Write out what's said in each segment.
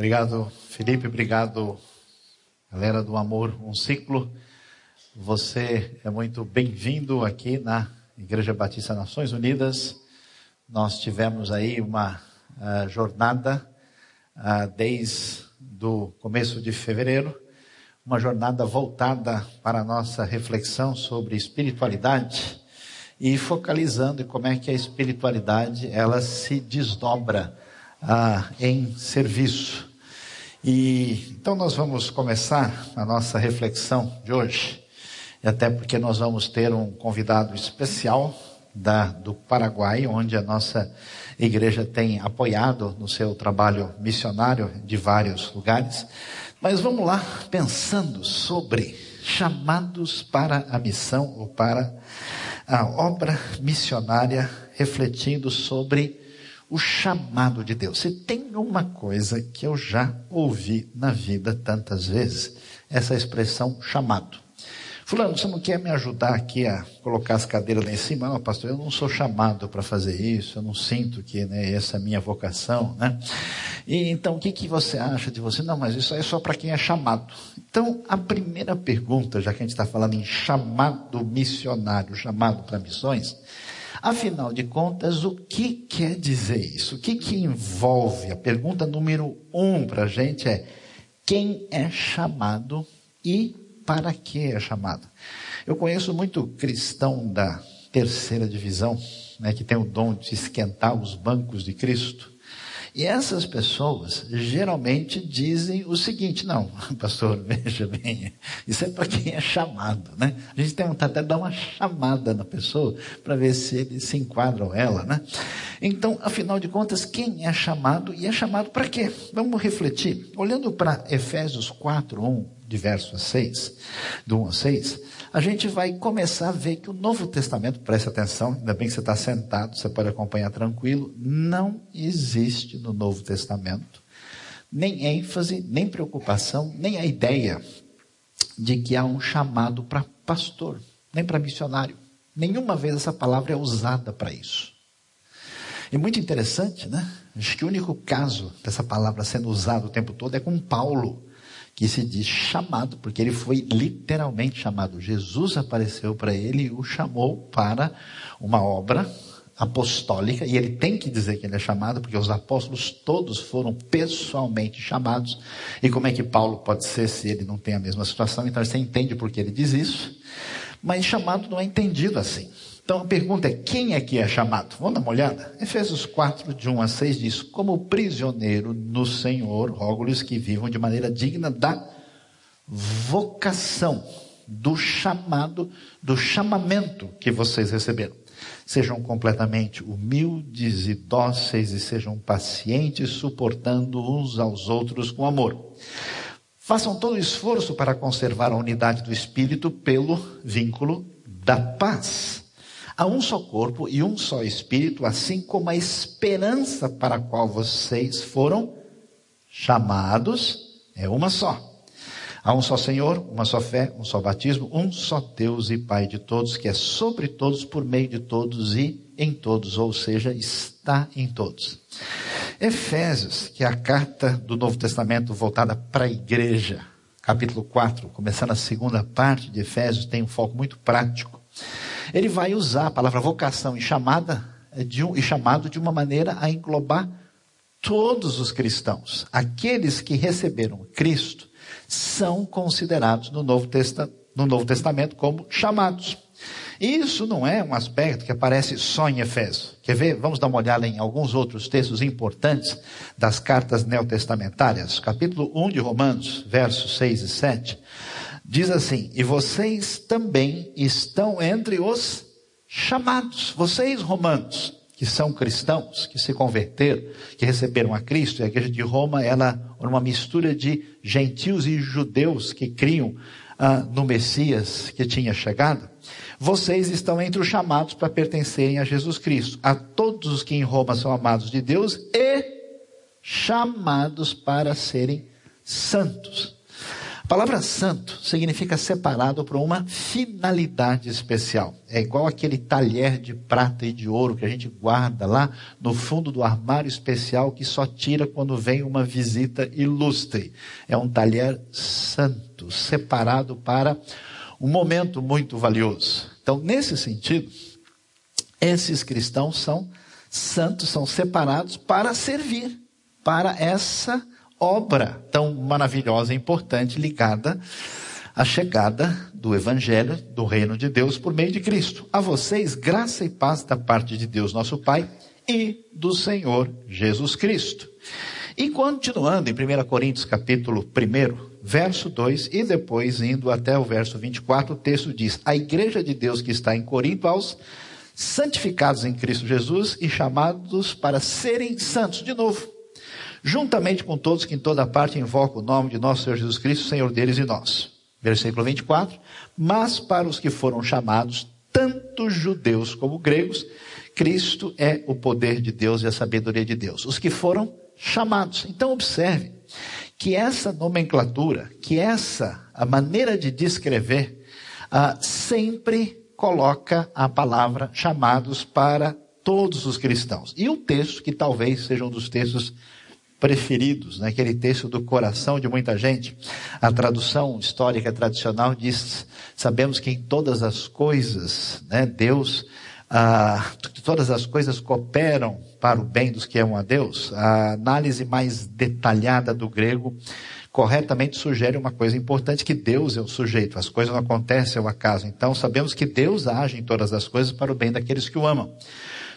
Obrigado, Felipe. Obrigado, galera do Amor, um ciclo. Você é muito bem-vindo aqui na Igreja Batista Nações Unidas. Nós tivemos aí uma uh, jornada uh, desde o começo de fevereiro, uma jornada voltada para a nossa reflexão sobre espiritualidade e focalizando em como é que a espiritualidade ela se desdobra uh, em serviço. E então nós vamos começar a nossa reflexão de hoje, e até porque nós vamos ter um convidado especial da, do Paraguai, onde a nossa igreja tem apoiado no seu trabalho missionário de vários lugares. Mas vamos lá, pensando sobre chamados para a missão ou para a obra missionária, refletindo sobre o chamado de Deus. Se tem uma coisa que eu já ouvi na vida tantas vezes, essa expressão chamado. Fulano, você não quer me ajudar aqui a colocar as cadeiras lá em cima? Não, pastor, eu não sou chamado para fazer isso, eu não sinto que né, essa é a minha vocação, né? E então, o que, que você acha de você? Não, mas isso é só para quem é chamado. Então, a primeira pergunta, já que a gente está falando em chamado missionário, chamado para missões, Afinal de contas, o que quer dizer isso? O que, que envolve? A pergunta número um para a gente é: quem é chamado e para que é chamado? Eu conheço muito cristão da terceira divisão, né, que tem o dom de esquentar os bancos de Cristo. E essas pessoas geralmente dizem o seguinte: não, pastor, veja bem, isso é para quem é chamado, né? A gente tem vontade até de dar uma chamada na pessoa para ver se ele se enquadra ou ela, né? Então, afinal de contas, quem é chamado e é chamado para quê? Vamos refletir. Olhando para Efésios 4, 1, de verso 6, do 1 a 6 a gente vai começar a ver que o Novo Testamento, preste atenção, ainda bem que você está sentado, você pode acompanhar tranquilo, não existe no Novo Testamento nem ênfase, nem preocupação, nem a ideia de que há um chamado para pastor, nem para missionário. Nenhuma vez essa palavra é usada para isso. E muito interessante, né? Acho que o único caso dessa palavra sendo usada o tempo todo é com Paulo que se diz chamado, porque ele foi literalmente chamado. Jesus apareceu para ele e o chamou para uma obra apostólica, e ele tem que dizer que ele é chamado, porque os apóstolos todos foram pessoalmente chamados. E como é que Paulo pode ser se ele não tem a mesma situação? Então você entende por que ele diz isso. Mas chamado não é entendido assim. Então a pergunta é: quem é que é chamado? Vamos dar uma olhada? Efésios 4, de 1 a 6 diz: Como prisioneiro no Senhor, rogo-lhes que vivam de maneira digna da vocação, do chamado, do chamamento que vocês receberam. Sejam completamente humildes e dóceis e sejam pacientes, suportando uns aos outros com amor. Façam todo o esforço para conservar a unidade do espírito pelo vínculo da paz. Há um só corpo e um só espírito, assim como a esperança para a qual vocês foram chamados é uma só. Há um só Senhor, uma só fé, um só batismo, um só Deus e Pai de todos, que é sobre todos, por meio de todos e em todos, ou seja, está em todos. Efésios, que é a carta do Novo Testamento voltada para a igreja, capítulo 4, começando a segunda parte de Efésios, tem um foco muito prático ele vai usar a palavra vocação e chamada eh, de um, e chamado de uma maneira a englobar todos os cristãos. Aqueles que receberam Cristo são considerados no Novo, Testa, no Novo Testamento como chamados. Isso não é um aspecto que aparece só em Efésios. Quer ver? Vamos dar uma olhada em alguns outros textos importantes das cartas neotestamentárias. Capítulo 1 de Romanos, versos 6 e 7. Diz assim: E vocês também estão entre os chamados. Vocês, romanos, que são cristãos, que se converteram, que receberam a Cristo, e a igreja de Roma, ela é uma mistura de gentios e judeus que criam ah, no Messias que tinha chegado. Vocês estão entre os chamados para pertencerem a Jesus Cristo. A todos os que em Roma são amados de Deus e chamados para serem santos palavra santo significa separado por uma finalidade especial. É igual aquele talher de prata e de ouro que a gente guarda lá no fundo do armário especial que só tira quando vem uma visita ilustre. É um talher santo, separado para um momento muito valioso. Então, nesse sentido, esses cristãos são santos, são separados para servir, para essa obra tão maravilhosa e importante ligada à chegada do Evangelho, do Reino de Deus por meio de Cristo. A vocês, graça e paz da parte de Deus, nosso Pai, e do Senhor Jesus Cristo. E continuando em 1 Coríntios capítulo 1, verso 2, e depois indo até o verso 24, o texto diz: A igreja de Deus que está em Corinto, aos santificados em Cristo Jesus e chamados para serem santos. De novo, juntamente com todos que em toda parte invocam o nome de nosso Senhor Jesus Cristo, Senhor deles e nós. Versículo 24. Mas para os que foram chamados, tanto judeus como gregos, Cristo é o poder de Deus e a sabedoria de Deus. Os que foram chamados. Então observe que essa nomenclatura, que essa a maneira de descrever, uh, sempre coloca a palavra chamados para todos os cristãos. E o texto, que talvez seja um dos textos preferidos, né? aquele texto do coração de muita gente. A tradução histórica tradicional diz: sabemos que em todas as coisas, né, Deus, ah, todas as coisas cooperam para o bem dos que amam a Deus. A análise mais detalhada do grego corretamente sugere uma coisa importante, que Deus é o sujeito, as coisas não acontecem ao acaso. Então sabemos que Deus age em todas as coisas para o bem daqueles que o amam.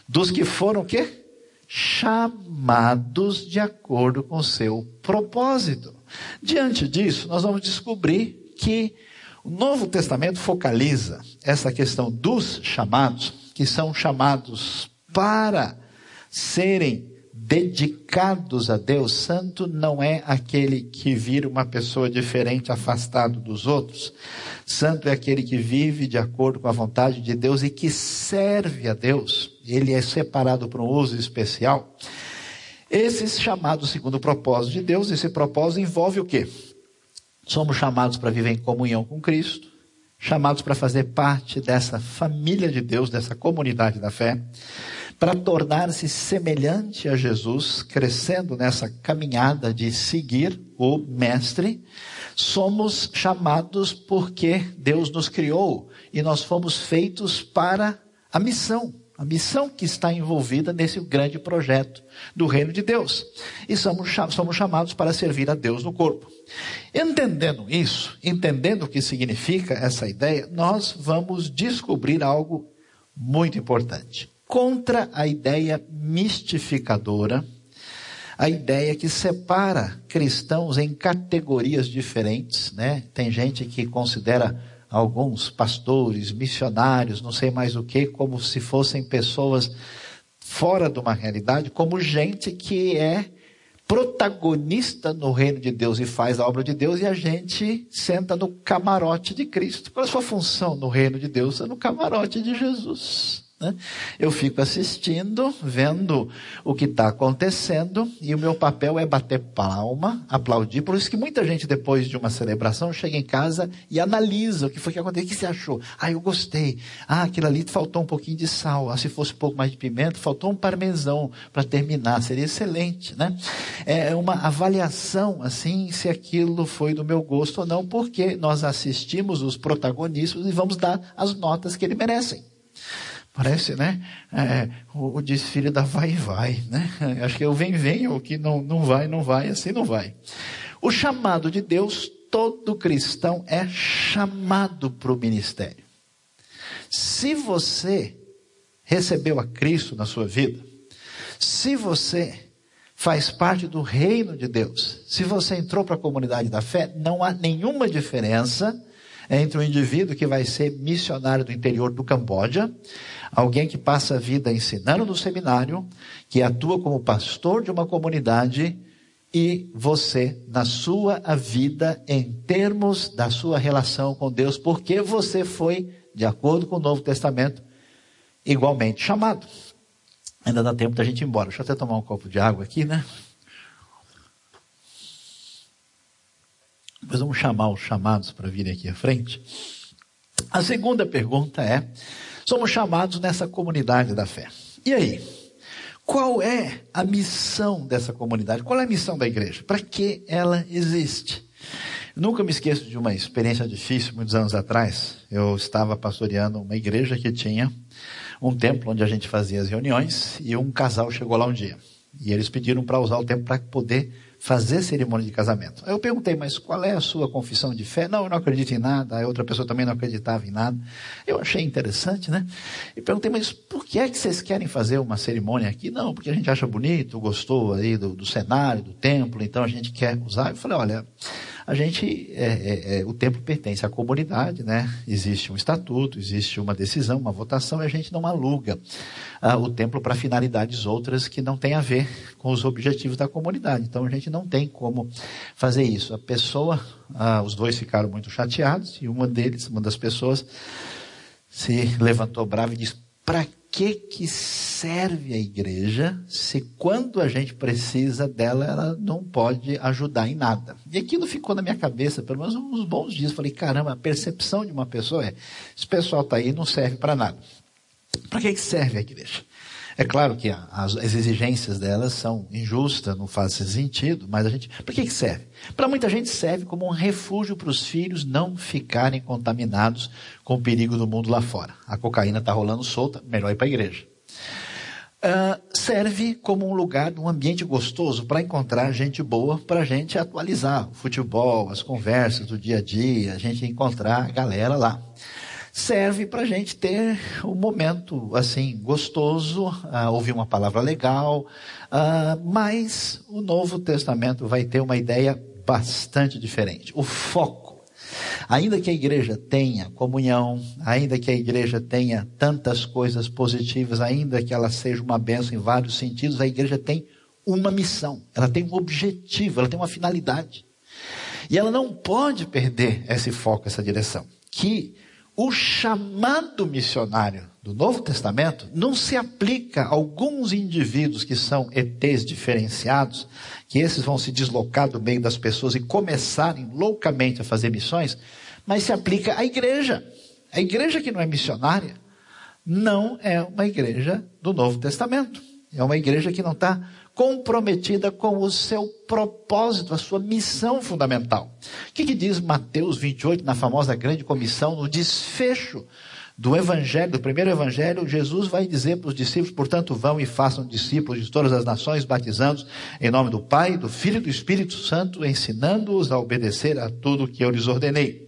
Dos que foram o quê? Chamados de acordo com o seu propósito. Diante disso, nós vamos descobrir que o Novo Testamento focaliza essa questão dos chamados, que são chamados para serem dedicados a Deus. Santo não é aquele que vira uma pessoa diferente, afastado dos outros. Santo é aquele que vive de acordo com a vontade de Deus e que serve a Deus. Ele é separado para um uso especial. Esses chamados segundo o propósito de Deus, esse propósito envolve o quê? Somos chamados para viver em comunhão com Cristo, chamados para fazer parte dessa família de Deus, dessa comunidade da fé para tornar-se semelhante a Jesus, crescendo nessa caminhada de seguir o Mestre, somos chamados porque Deus nos criou e nós fomos feitos para a missão. A missão que está envolvida nesse grande projeto do reino de Deus. E somos, somos chamados para servir a Deus no corpo. Entendendo isso, entendendo o que significa essa ideia, nós vamos descobrir algo muito importante contra a ideia mistificadora, a ideia que separa cristãos em categorias diferentes, né? Tem gente que considera alguns pastores, missionários, não sei mais o que, como se fossem pessoas fora de uma realidade, como gente que é protagonista no reino de Deus e faz a obra de Deus e a gente senta no camarote de Cristo. Qual é a sua função no reino de Deus? É no camarote de Jesus. Né? Eu fico assistindo, vendo o que está acontecendo, e o meu papel é bater palma, aplaudir. Por isso que muita gente, depois de uma celebração, chega em casa e analisa o que foi que aconteceu. O que você achou? Ah, eu gostei. Ah, aquilo ali faltou um pouquinho de sal. Ah, se fosse um pouco mais de pimenta, faltou um parmesão para terminar. Seria excelente, né? É uma avaliação, assim, se aquilo foi do meu gosto ou não, porque nós assistimos os protagonistas e vamos dar as notas que eles merecem. Parece, né? É, o, o, desfile da vai e vai, né? Acho que é o vem, vem, o que não, não vai, não vai, assim não vai. O chamado de Deus, todo cristão é chamado para o ministério. Se você recebeu a Cristo na sua vida, se você faz parte do reino de Deus, se você entrou para a comunidade da fé, não há nenhuma diferença entre um indivíduo que vai ser missionário do interior do Camboja Alguém que passa a vida ensinando no seminário, que atua como pastor de uma comunidade e você na sua vida em termos da sua relação com Deus, porque você foi, de acordo com o Novo Testamento, igualmente chamado. Ainda dá tempo da gente ir embora. Deixa eu até tomar um copo de água aqui, né? Depois vamos chamar os chamados para virem aqui à frente. A segunda pergunta é: somos chamados nessa comunidade da fé. E aí? Qual é a missão dessa comunidade? Qual é a missão da igreja? Para que ela existe? Nunca me esqueço de uma experiência difícil, muitos anos atrás. Eu estava pastoreando uma igreja que tinha um templo onde a gente fazia as reuniões e um casal chegou lá um dia. E eles pediram para usar o templo para poder fazer cerimônia de casamento. Aí eu perguntei, mas qual é a sua confissão de fé? Não, eu não acredito em nada. A outra pessoa também não acreditava em nada. Eu achei interessante, né? E perguntei, mas por que é que vocês querem fazer uma cerimônia aqui? Não, porque a gente acha bonito, gostou aí do, do cenário, do templo, então a gente quer usar. Eu falei, olha, a gente, é, é, é, o templo pertence à comunidade, né? Existe um estatuto, existe uma decisão, uma votação, e a gente não aluga ah, o templo para finalidades outras que não têm a ver com os objetivos da comunidade. Então a gente não tem como fazer isso. A pessoa, ah, os dois ficaram muito chateados, e uma deles, uma das pessoas, se levantou brava e disse: para que que serve a igreja se quando a gente precisa dela, ela não pode ajudar em nada? E aquilo ficou na minha cabeça, pelo menos uns bons dias. Falei, caramba, a percepção de uma pessoa é, esse pessoal está aí não serve para nada. Para que que serve a igreja? É claro que as, exigências delas são injustas, não faz sentido, mas a gente, para que, que serve? Para muita gente serve como um refúgio para os filhos não ficarem contaminados com o perigo do mundo lá fora. A cocaína está rolando solta, melhor ir para a igreja. Uh, serve como um lugar, um ambiente gostoso para encontrar gente boa, para a gente atualizar o futebol, as conversas do dia a dia, a gente encontrar a galera lá serve para a gente ter um momento assim gostoso, uh, ouvir uma palavra legal, uh, mas o Novo Testamento vai ter uma ideia bastante diferente. O foco, ainda que a igreja tenha comunhão, ainda que a igreja tenha tantas coisas positivas, ainda que ela seja uma benção em vários sentidos, a igreja tem uma missão, ela tem um objetivo, ela tem uma finalidade. E ela não pode perder esse foco, essa direção. Que o chamado missionário do Novo Testamento não se aplica a alguns indivíduos que são ETs diferenciados, que esses vão se deslocar do meio das pessoas e começarem loucamente a fazer missões, mas se aplica à igreja. A igreja que não é missionária não é uma igreja do Novo Testamento. É uma igreja que não está comprometida com o seu propósito, a sua missão fundamental. O que, que diz Mateus 28, na famosa grande comissão, no desfecho do evangelho, do primeiro evangelho, Jesus vai dizer para os discípulos, portanto, vão e façam discípulos de todas as nações, batizando-os em nome do Pai, do Filho e do Espírito Santo, ensinando-os a obedecer a tudo que eu lhes ordenei.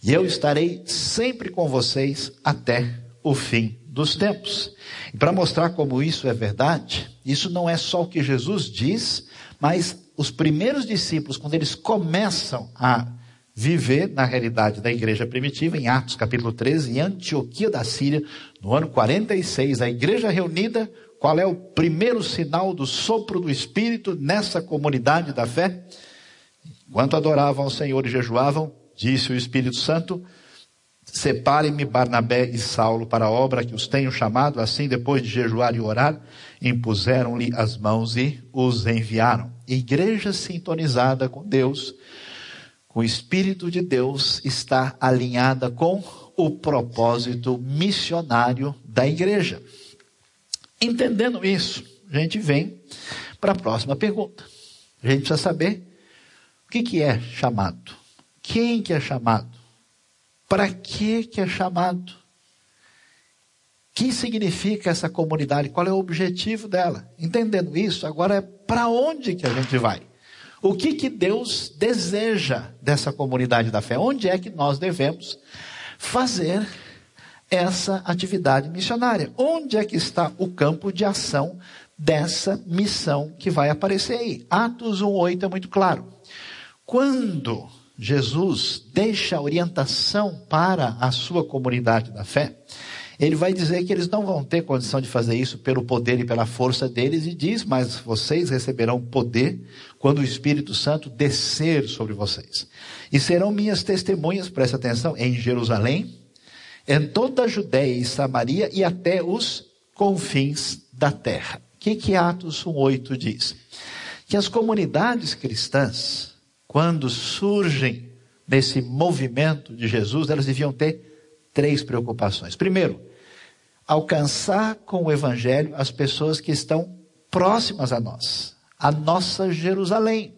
E eu estarei sempre com vocês até o fim dos tempos. E para mostrar como isso é verdade, isso não é só o que Jesus diz, mas os primeiros discípulos, quando eles começam a viver na realidade da igreja primitiva, em Atos capítulo 13, em Antioquia da Síria, no ano 46, a igreja reunida, qual é o primeiro sinal do sopro do Espírito nessa comunidade da fé? Enquanto adoravam ao Senhor e jejuavam, disse o Espírito Santo, Separem-me Barnabé e Saulo para a obra que os tenho chamado, assim depois de jejuar e orar, impuseram-lhe as mãos e os enviaram. Igreja sintonizada com Deus, com o Espírito de Deus, está alinhada com o propósito missionário da igreja. Entendendo isso, a gente vem para a próxima pergunta. A gente precisa saber o que, que é chamado. Quem que é chamado? Para que que é chamado? Que significa essa comunidade? Qual é o objetivo dela? Entendendo isso, agora é para onde que a gente vai? O que que Deus deseja dessa comunidade da fé? Onde é que nós devemos fazer essa atividade missionária? Onde é que está o campo de ação dessa missão que vai aparecer aí? Atos 1:8 é muito claro. Quando Jesus deixa a orientação para a sua comunidade da fé, ele vai dizer que eles não vão ter condição de fazer isso pelo poder e pela força deles, e diz: Mas vocês receberão poder quando o Espírito Santo descer sobre vocês. E serão minhas testemunhas, presta atenção, em Jerusalém, em toda a Judéia e Samaria e até os confins da terra. O que, que Atos 1,8 diz? Que as comunidades cristãs quando surgem nesse movimento de Jesus, elas deviam ter três preocupações. Primeiro, alcançar com o Evangelho as pessoas que estão próximas a nós, a nossa Jerusalém.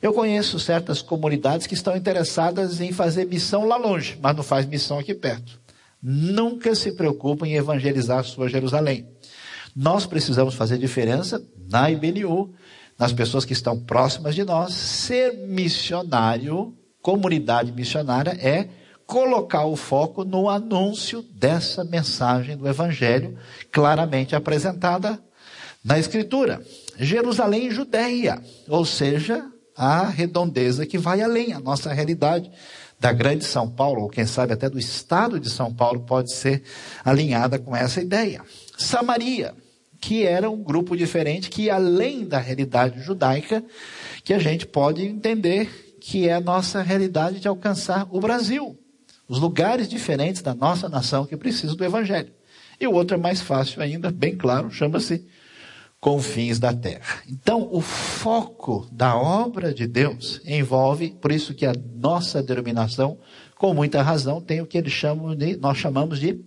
Eu conheço certas comunidades que estão interessadas em fazer missão lá longe, mas não faz missão aqui perto. Nunca se preocupam em evangelizar a sua Jerusalém. Nós precisamos fazer diferença na IBNU, nas pessoas que estão próximas de nós. Ser missionário, comunidade missionária, é colocar o foco no anúncio dessa mensagem do Evangelho, claramente apresentada na Escritura. Jerusalém Judeia, ou seja, a redondeza que vai além, a nossa realidade da grande São Paulo, ou quem sabe até do estado de São Paulo, pode ser alinhada com essa ideia. Samaria, que era um grupo diferente, que além da realidade judaica, que a gente pode entender que é a nossa realidade de alcançar o Brasil, os lugares diferentes da nossa nação que precisam do Evangelho. E o outro é mais fácil ainda, bem claro, chama-se confins da terra. Então, o foco da obra de Deus envolve, por isso que a nossa denominação, com muita razão, tem o que eles chamam de, nós chamamos de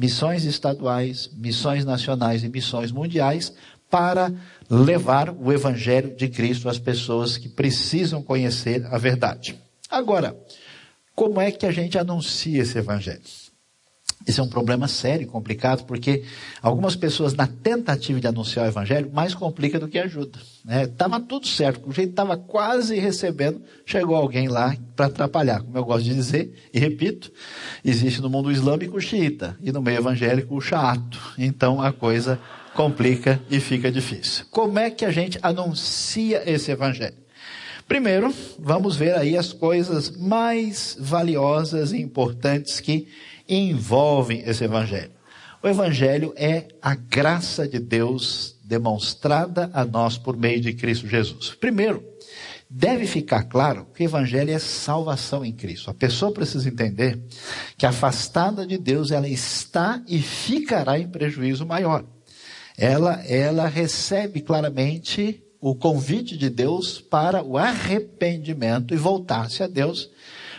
missões estaduais, missões nacionais e missões mundiais, para levar o evangelho de Cristo às pessoas que precisam conhecer a verdade. Agora, como é que a gente anuncia esse evangelho? Esse é um problema sério, complicado, porque algumas pessoas, na tentativa de anunciar o evangelho, mais complica do que ajuda. Estava né? tudo certo, o jeito estava quase recebendo, chegou alguém lá para atrapalhar. Como eu gosto de dizer, e repito, existe no mundo islâmico o xiita e no meio evangélico o chato. Então a coisa complica e fica difícil. Como é que a gente anuncia esse evangelho? Primeiro, vamos ver aí as coisas mais valiosas e importantes que envolvem esse evangelho. O evangelho é a graça de Deus demonstrada a nós por meio de Cristo Jesus. Primeiro, deve ficar claro que o evangelho é salvação em Cristo. A pessoa precisa entender que afastada de Deus ela está e ficará em prejuízo maior. Ela ela recebe claramente o convite de Deus para o arrependimento e voltar-se a Deus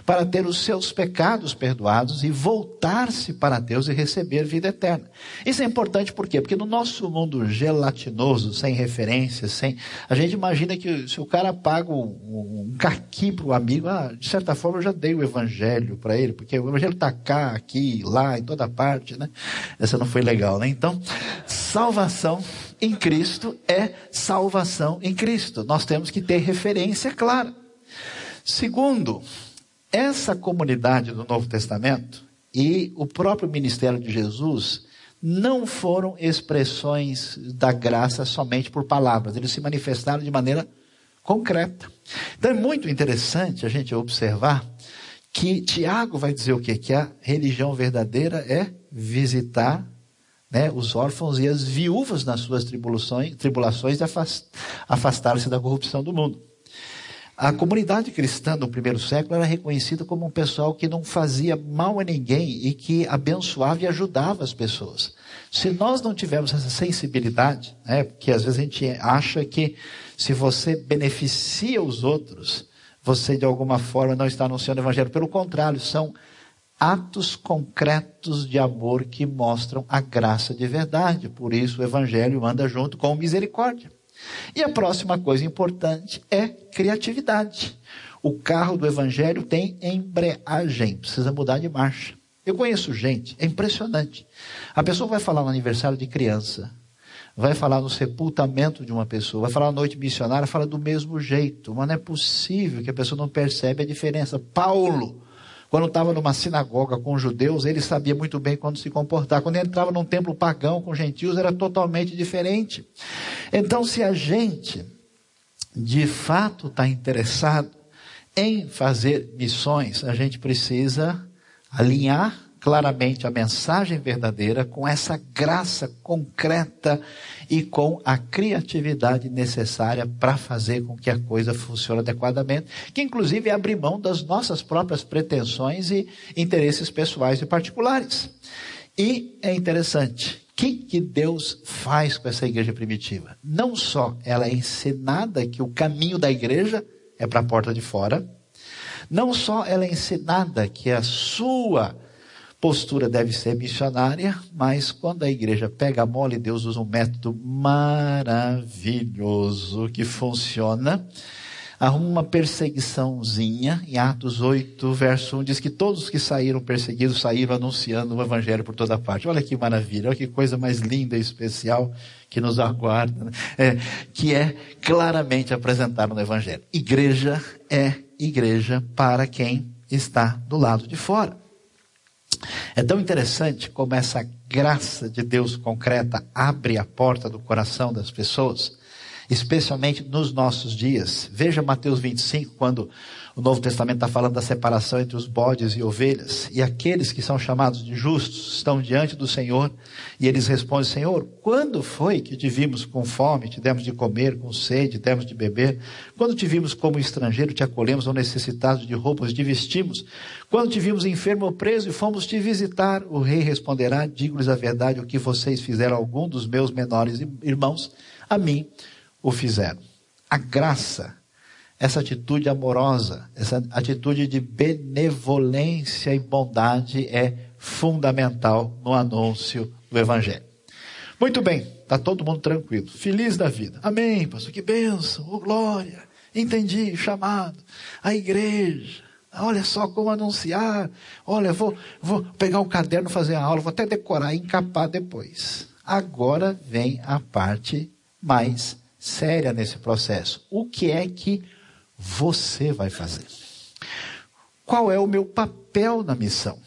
para ter os seus pecados perdoados e voltar-se para Deus e receber vida eterna. Isso é importante por quê? Porque no nosso mundo gelatinoso, sem referências, sem. A gente imagina que se o cara paga um, um caqui para o amigo, ah, de certa forma eu já dei o evangelho para ele, porque o evangelho está cá, aqui, lá, em toda parte, né? Essa não foi legal, né? Então, salvação em Cristo é salvação em Cristo. Nós temos que ter referência clara. Segundo, essa comunidade do Novo Testamento e o próprio ministério de Jesus não foram expressões da graça somente por palavras, eles se manifestaram de maneira concreta. Então é muito interessante a gente observar que Tiago vai dizer o quê? Que a religião verdadeira é visitar né, os órfãos e as viúvas nas suas tribulações, tribulações e afastar-se da corrupção do mundo. A comunidade cristã no primeiro século era reconhecida como um pessoal que não fazia mal a ninguém e que abençoava e ajudava as pessoas. Se nós não tivermos essa sensibilidade, né, porque às vezes a gente acha que se você beneficia os outros, você de alguma forma não está anunciando o evangelho. Pelo contrário, são atos concretos de amor que mostram a graça de verdade. Por isso o evangelho anda junto com misericórdia. E a próxima coisa importante é criatividade. O carro do evangelho tem embreagem, precisa mudar de marcha. Eu conheço gente, é impressionante. A pessoa vai falar no aniversário de criança, vai falar no sepultamento de uma pessoa, vai falar na noite missionária, fala do mesmo jeito. Mas não é possível que a pessoa não percebe a diferença. Paulo quando estava numa sinagoga com judeus, ele sabia muito bem quando se comportar. Quando entrava num templo pagão com gentios, era totalmente diferente. Então, se a gente de fato está interessado em fazer missões, a gente precisa alinhar claramente a mensagem verdadeira com essa graça concreta e com a criatividade necessária para fazer com que a coisa funcione adequadamente, que inclusive é abrir mão das nossas próprias pretensões e interesses pessoais e particulares. E é interessante, o que, que Deus faz com essa igreja primitiva? Não só ela é ensinada que o caminho da igreja é para a porta de fora, Não só ela é ensinada que a sua postura deve ser missionária, mas quando a igreja pega a mole, Deus usa um método maravilhoso que funciona arruma uma perseguiçãozinha, em Atos 8, verso 1, diz que todos que saíram perseguidos saíram anunciando o evangelho por toda parte. Olha que maravilha, olha que coisa mais linda e especial que nos aguarda, né? é, que é claramente apresentado no evangelho. Igreja é igreja para quem está do lado de fora. É tão interessante como essa graça de Deus concreta abre a porta do coração das pessoas especialmente nos nossos dias. Veja Mateus 25, quando o Novo Testamento está falando da separação entre os bodes e ovelhas, e aqueles que são chamados de justos estão diante do Senhor, e eles respondem: Senhor, quando foi que te vimos com fome, te demos de comer, com sede, te demos de beber? Quando te vimos como estrangeiro, te acolhemos ou necessitado de roupas, te vestimos? Quando te vimos enfermo ou preso e fomos te visitar? O rei responderá: Digo-lhes a verdade, o que vocês fizeram a algum dos meus menores irmãos, a mim o fizeram. A graça, essa atitude amorosa, essa atitude de benevolência e bondade é fundamental no anúncio do Evangelho. Muito bem, está todo mundo tranquilo, feliz da vida. Amém, pastor, que bênção, oh, glória. Entendi, chamado. A igreja. Olha só como anunciar. Olha, vou, vou pegar o caderno, fazer a aula, vou até decorar e encapar depois. Agora vem a parte mais séria nesse processo. O que é que você vai fazer? Qual é o meu papel na missão?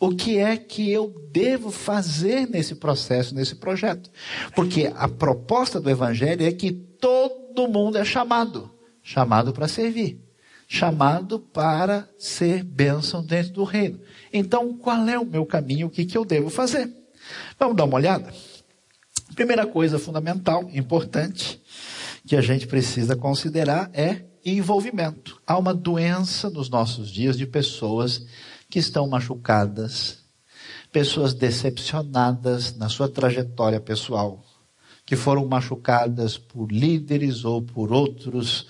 O que é que eu devo fazer nesse processo, nesse projeto? Porque a proposta do Evangelho é que todo mundo é chamado chamado para servir, chamado para ser bênção dentro do reino. Então, qual é o meu caminho? O que, que eu devo fazer? Vamos dar uma olhada? Primeira coisa fundamental, importante, que a gente precisa considerar é envolvimento. Há uma doença nos nossos dias de pessoas que estão machucadas, pessoas decepcionadas na sua trajetória pessoal, que foram machucadas por líderes ou por outros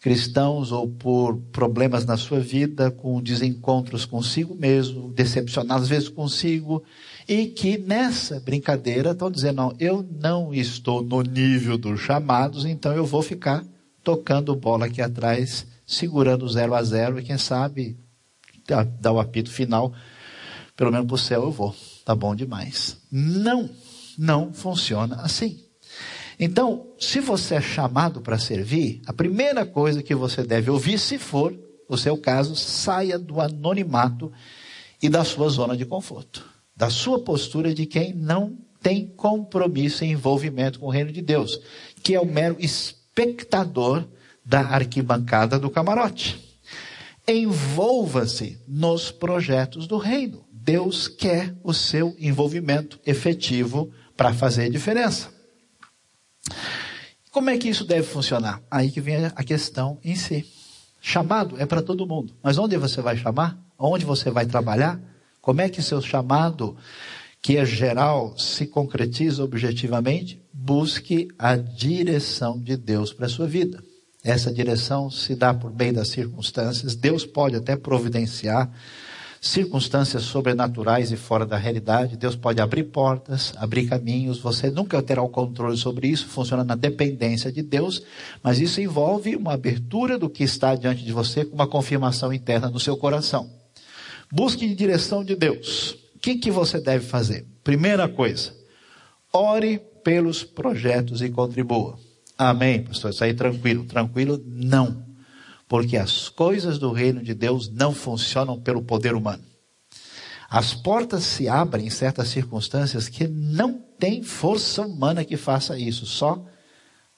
cristãos ou por problemas na sua vida, com desencontros consigo mesmo, decepcionados às vezes consigo, e que nessa brincadeira estão dizendo, não, eu não estou no nível dos chamados, então eu vou ficar tocando bola aqui atrás, segurando zero a zero, e quem sabe dar o apito final, pelo menos para o céu eu vou. Tá bom demais. Não, não funciona assim. Então, se você é chamado para servir, a primeira coisa que você deve ouvir, se for o seu caso, saia do anonimato e da sua zona de conforto da sua postura de quem não tem compromisso e envolvimento com o reino de Deus, que é o mero espectador da arquibancada do camarote. Envolva-se nos projetos do reino. Deus quer o seu envolvimento efetivo para fazer diferença. Como é que isso deve funcionar? Aí que vem a questão em si. Chamado é para todo mundo, mas onde você vai chamar? Onde você vai trabalhar? Como é que seu chamado, que é geral, se concretiza objetivamente? Busque a direção de Deus para a sua vida. Essa direção se dá por meio das circunstâncias. Deus pode até providenciar circunstâncias sobrenaturais e fora da realidade. Deus pode abrir portas, abrir caminhos. Você nunca terá o controle sobre isso. Funciona na dependência de Deus. Mas isso envolve uma abertura do que está diante de você com uma confirmação interna no seu coração. Busque direção de Deus. Que, que você deve fazer? Primeira coisa, ore pelos projetos e contribua. Amém, pastor? Isso aí tranquilo. Tranquilo? Não. Porque as coisas do reino de Deus não funcionam pelo poder humano. As portas se abrem em certas circunstâncias que não tem força humana que faça isso, só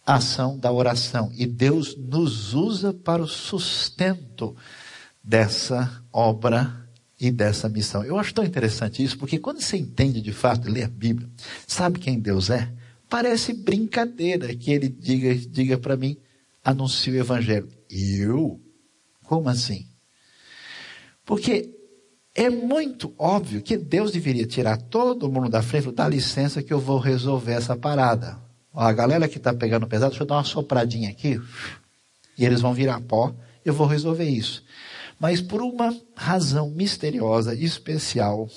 a ação da oração. E Deus nos usa para o sustento dessa obra e dessa missão. Eu acho tão interessante isso, porque quando você entende de fato, lê a Bíblia, sabe quem Deus é, parece brincadeira que ele diga, diga para mim, anuncie o Evangelho. Eu? Como assim? Porque é muito óbvio que Deus deveria tirar todo mundo da frente, dá licença que eu vou resolver essa parada. A galera que está pegando pesado, deixa eu dar uma sopradinha aqui, e eles vão virar pó, eu vou resolver isso. Mas por uma razão misteriosa, especial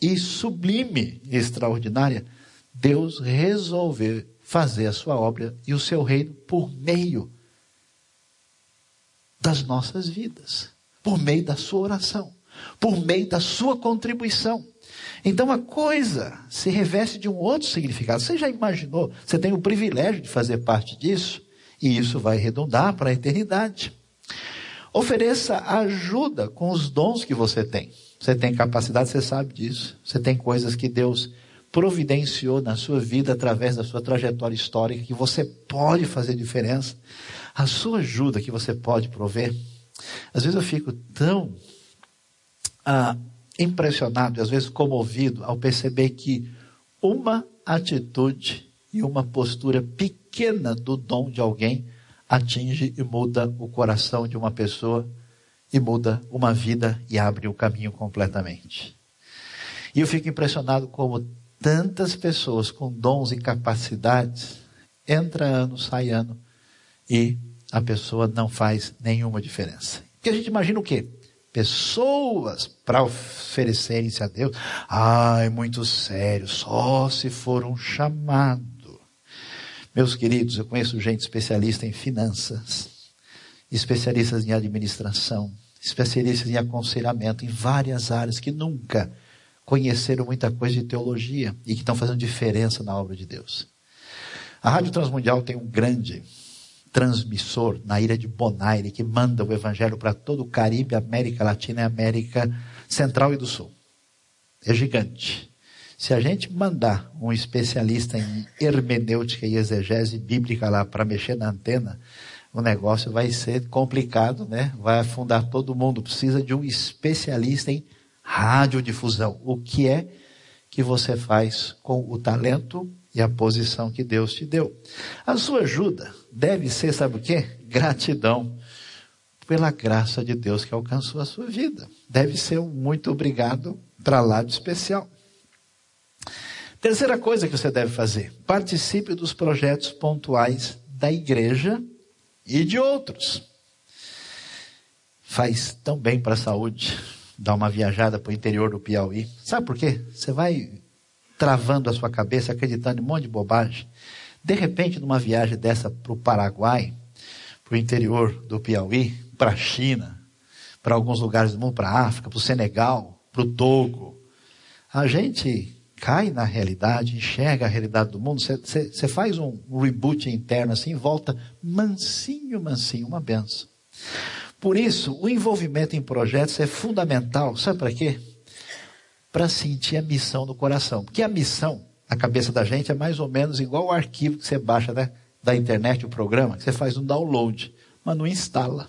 e sublime, extraordinária, Deus resolveu fazer a sua obra e o seu reino por meio das nossas vidas, por meio da sua oração, por meio da sua contribuição. Então a coisa se reveste de um outro significado. Você já imaginou? Você tem o privilégio de fazer parte disso e isso vai redundar para a eternidade. Ofereça ajuda com os dons que você tem. Você tem capacidade, você sabe disso. Você tem coisas que Deus providenciou na sua vida através da sua trajetória histórica que você pode fazer diferença. A sua ajuda que você pode prover. Às vezes eu fico tão ah, impressionado, às vezes comovido, ao perceber que uma atitude e uma postura pequena do dom de alguém atinge e muda o coração de uma pessoa e muda uma vida e abre o caminho completamente. E eu fico impressionado como tantas pessoas com dons e capacidades entra ano, sai ano e a pessoa não faz nenhuma diferença. Porque a gente imagina o quê? Pessoas para oferecerem-se a Deus. Ai, muito sério, só se for um chamado. Meus queridos, eu conheço gente especialista em finanças, especialistas em administração, especialistas em aconselhamento, em várias áreas que nunca conheceram muita coisa de teologia e que estão fazendo diferença na obra de Deus. A Rádio Transmundial tem um grande transmissor na ilha de Bonaire que manda o evangelho para todo o Caribe, América Latina e América Central e do Sul. É gigante. Se a gente mandar um especialista em hermenêutica e exegese bíblica lá para mexer na antena, o negócio vai ser complicado, né? Vai afundar todo mundo. Precisa de um especialista em radiodifusão. O que é que você faz com o talento e a posição que Deus te deu? A sua ajuda deve ser, sabe o quê? Gratidão pela graça de Deus que alcançou a sua vida. Deve ser um muito obrigado para lá de especial. Terceira coisa que você deve fazer: participe dos projetos pontuais da igreja e de outros. Faz tão bem para a saúde dar uma viajada para o interior do Piauí. Sabe por quê? Você vai travando a sua cabeça, acreditando em um monte de bobagem. De repente, numa viagem dessa para o Paraguai, para o interior do Piauí, para a China, para alguns lugares do mundo, para a África, para o Senegal, para o Togo, a gente cai na realidade, enxerga a realidade do mundo, você faz um reboot interno assim, volta mansinho, mansinho, uma benção. Por isso, o envolvimento em projetos é fundamental. Sabe para quê? Para sentir a missão no coração. Porque a missão, na cabeça da gente, é mais ou menos igual o arquivo que você baixa né, da internet, o programa, que você faz um download, mas não instala.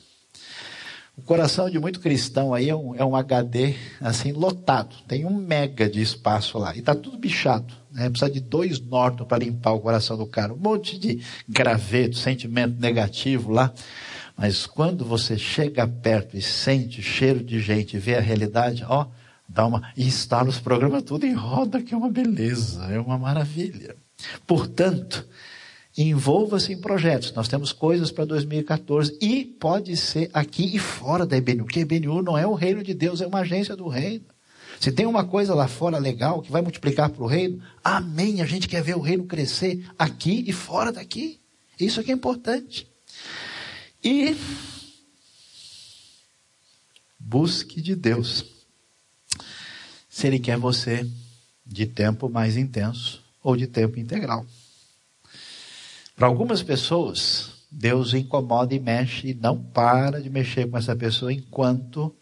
O coração de muito cristão aí é um, é um HD assim lotado. Tem um mega de espaço lá. E está tudo bichado. Né? Precisa de dois Norton para limpar o coração do cara. Um monte de graveto, sentimento negativo lá. Mas quando você chega perto e sente cheiro de gente e vê a realidade, ó, dá uma. E instala os programas tudo em roda, que é uma beleza, é uma maravilha. Portanto, envolva-se em projetos. Nós temos coisas para 2014 e pode ser aqui e fora da IBNU, porque a IBNU não é o reino de Deus, é uma agência do reino. Se tem uma coisa lá fora legal que vai multiplicar para o reino, amém. A gente quer ver o reino crescer aqui e fora daqui. Isso aqui é importante. E busque de Deus. Se Ele quer você de tempo mais intenso ou de tempo integral. Para algumas pessoas, Deus incomoda e mexe e não para de mexer com essa pessoa enquanto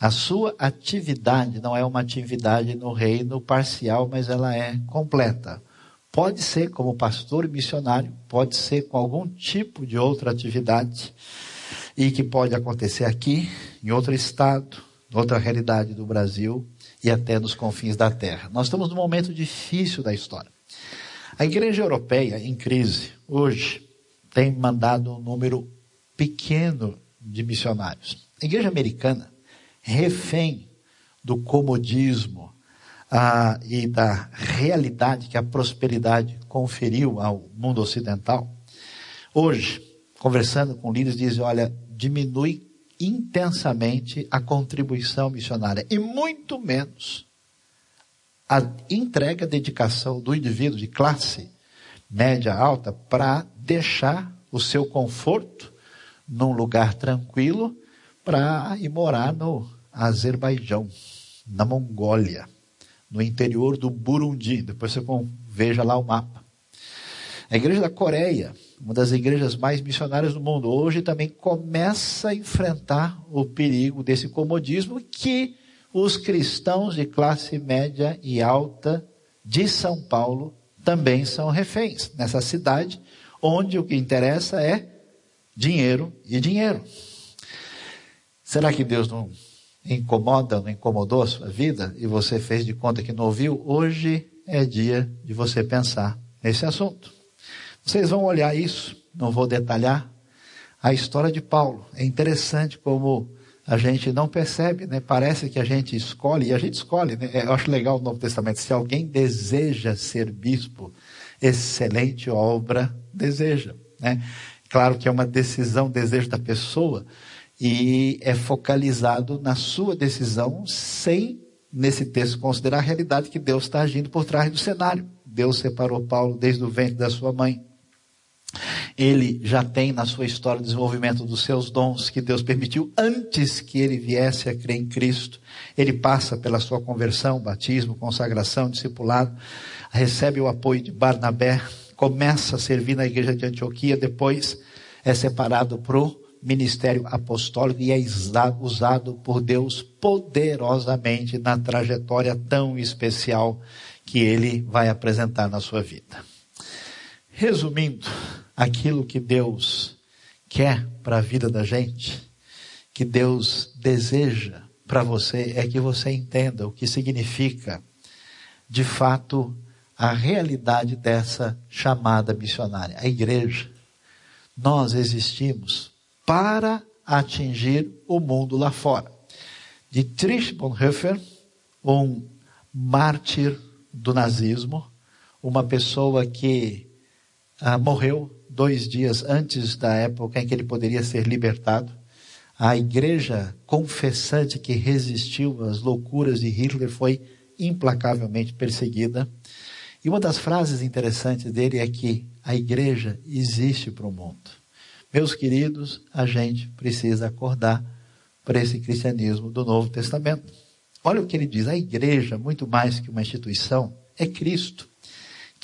a sua atividade não é uma atividade no reino parcial, mas ela é completa. Pode ser como pastor e missionário, pode ser com algum tipo de outra atividade, e que pode acontecer aqui, em outro estado, outra realidade do Brasil e até nos confins da terra. Nós estamos num momento difícil da história. A igreja europeia, em crise, hoje, tem mandado um número pequeno de missionários. A igreja americana, refém do comodismo, ah, e da realidade que a prosperidade conferiu ao mundo ocidental, hoje, conversando com líderes, dizem: olha, diminui intensamente a contribuição missionária e muito menos a entrega, a dedicação do indivíduo de classe média alta para deixar o seu conforto num lugar tranquilo para ir morar no Azerbaijão, na Mongólia, no interior do Burundi. Depois você veja lá o mapa. A igreja da Coreia, uma das igrejas mais missionárias do mundo, hoje também começa a enfrentar o perigo desse comodismo que os cristãos de classe média e alta de São Paulo também são reféns nessa cidade, onde o que interessa é dinheiro e dinheiro. Será que Deus não incomoda, não incomodou a sua vida e você fez de conta que não ouviu? Hoje é dia de você pensar nesse assunto. Vocês vão olhar isso, não vou detalhar a história de Paulo. É interessante como a gente não percebe, né? Parece que a gente escolhe, e a gente escolhe, né? Eu acho legal o Novo Testamento. Se alguém deseja ser bispo, excelente obra deseja, né? Claro que é uma decisão, desejo da pessoa, e é focalizado na sua decisão, sem, nesse texto, considerar a realidade que Deus está agindo por trás do cenário. Deus separou Paulo desde o ventre da sua mãe. Ele já tem na sua história o desenvolvimento dos seus dons que Deus permitiu antes que ele viesse a crer em Cristo. Ele passa pela sua conversão, batismo, consagração, discipulado, recebe o apoio de Barnabé, começa a servir na igreja de Antioquia, depois é separado para o ministério apostólico e é usado por Deus poderosamente na trajetória tão especial que ele vai apresentar na sua vida. Resumindo, aquilo que Deus quer para a vida da gente, que Deus deseja para você, é que você entenda o que significa, de fato, a realidade dessa chamada missionária. A igreja, nós existimos para atingir o mundo lá fora. Dietrich Bonhoeffer, um mártir do nazismo, uma pessoa que ah, morreu dois dias antes da época em que ele poderia ser libertado. A igreja confessante que resistiu às loucuras de Hitler foi implacavelmente perseguida. E uma das frases interessantes dele é que a igreja existe para o mundo. Meus queridos, a gente precisa acordar para esse cristianismo do Novo Testamento. Olha o que ele diz: a igreja, muito mais que uma instituição, é Cristo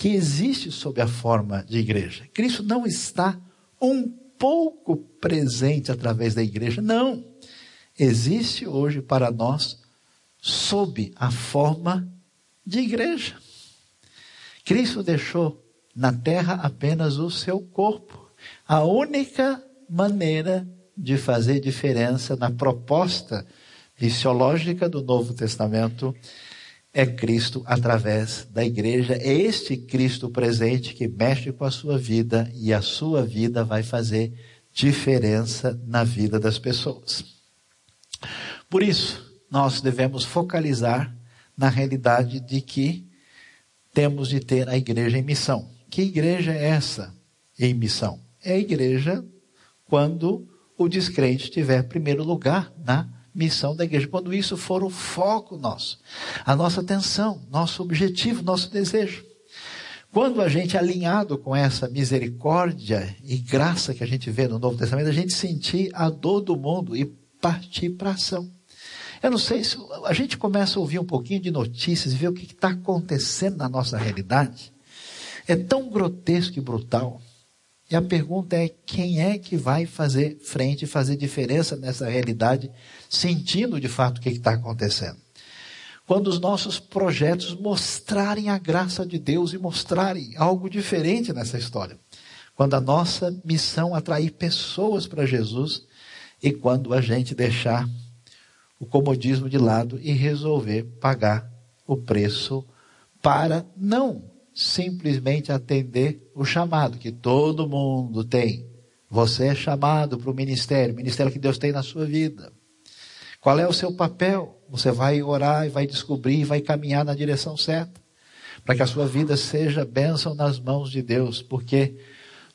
que existe sob a forma de igreja. Cristo não está um pouco presente através da igreja, não. Existe hoje para nós sob a forma de igreja. Cristo deixou na terra apenas o seu corpo. A única maneira de fazer diferença na proposta fisiológica do Novo Testamento é Cristo através da igreja. É este Cristo presente que mexe com a sua vida e a sua vida vai fazer diferença na vida das pessoas. Por isso, nós devemos focalizar na realidade de que temos de ter a igreja em missão. Que igreja é essa em missão? É a igreja quando o descrente tiver primeiro lugar na missão da igreja. Quando isso for o foco nosso, a nossa atenção, nosso objetivo, nosso desejo. Quando a gente é alinhado com essa misericórdia e graça que a gente vê no Novo Testamento, a gente sentir a dor do mundo e partir para a ação. Eu não sei se a gente começa a ouvir um pouquinho de notícias e ver o que está acontecendo na nossa realidade. É tão grotesco e brutal. E a pergunta é: quem é que vai fazer frente, fazer diferença nessa realidade, sentindo de fato o que está acontecendo? Quando os nossos projetos mostrarem a graça de Deus e mostrarem algo diferente nessa história. Quando a nossa missão atrair pessoas para Jesus e quando a gente deixar o comodismo de lado e resolver pagar o preço para não simplesmente atender o chamado que todo mundo tem. Você é chamado para o ministério, o ministério que Deus tem na sua vida. Qual é o seu papel? Você vai orar e vai descobrir e vai caminhar na direção certa. Para que a sua vida seja bênção nas mãos de Deus, porque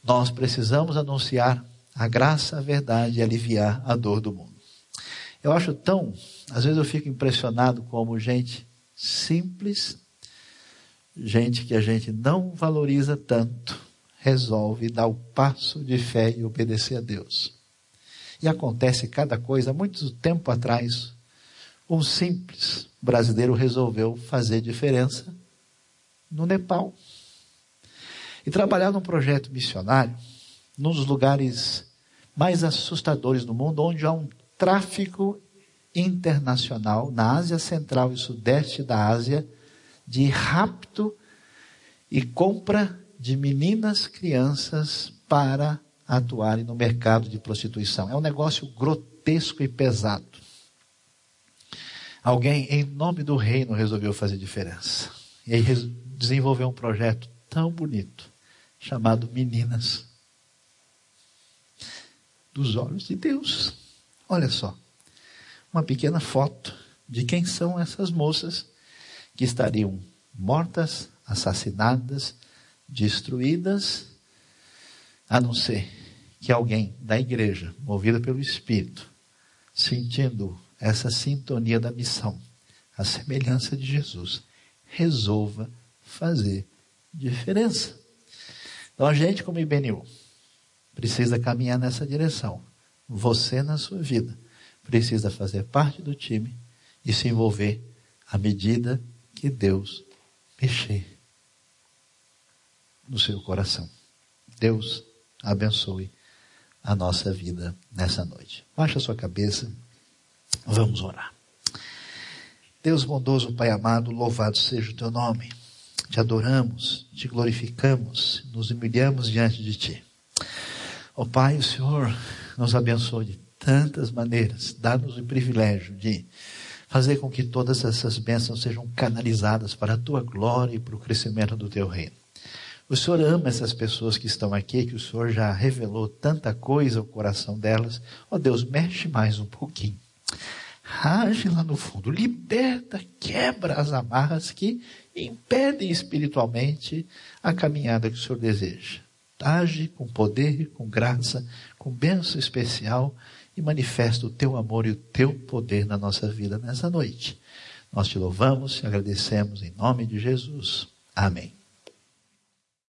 nós precisamos anunciar a graça, a verdade e aliviar a dor do mundo. Eu acho tão, às vezes eu fico impressionado como gente simples, gente que a gente não valoriza tanto, resolve dar o passo de fé e obedecer a Deus. E acontece cada coisa. Muito tempo atrás, um simples brasileiro resolveu fazer diferença no Nepal. E trabalhar num projeto missionário, num dos lugares mais assustadores do mundo, onde há um tráfico internacional na Ásia Central e Sudeste da Ásia de rapto e compra de meninas crianças para atuarem no mercado de prostituição. É um negócio grotesco e pesado. Alguém, em nome do reino, resolveu fazer diferença. E aí desenvolveu um projeto tão bonito, chamado Meninas dos Olhos de Deus. Olha só, uma pequena foto de quem são essas moças que estariam mortas, assassinadas, destruídas, a não ser que alguém da igreja, movido pelo Espírito, sentindo essa sintonia da missão, a semelhança de Jesus, resolva fazer diferença. Então a gente, como IBNU, precisa caminhar nessa direção. Você, na sua vida, precisa fazer parte do time e se envolver à medida que Deus mexer no seu coração. Deus abençoe a nossa vida nessa noite. Baixa sua cabeça, vamos orar. Deus bondoso, Pai amado, louvado seja o teu nome. Te adoramos, te glorificamos, nos humilhamos diante de ti. Ó oh, Pai, o Senhor nos abençoe de tantas maneiras, dá-nos o privilégio de fazer com que todas essas bênçãos sejam canalizadas para a tua glória e para o crescimento do teu reino. O Senhor ama essas pessoas que estão aqui, que o Senhor já revelou tanta coisa ao coração delas. Ó oh, Deus, mexe mais um pouquinho. Age lá no fundo, liberta, quebra as amarras que impedem espiritualmente a caminhada que o Senhor deseja. Age com poder, com graça, com bênção especial e manifesta o teu amor e o teu poder na nossa vida nessa noite. Nós te louvamos e agradecemos em nome de Jesus. Amém.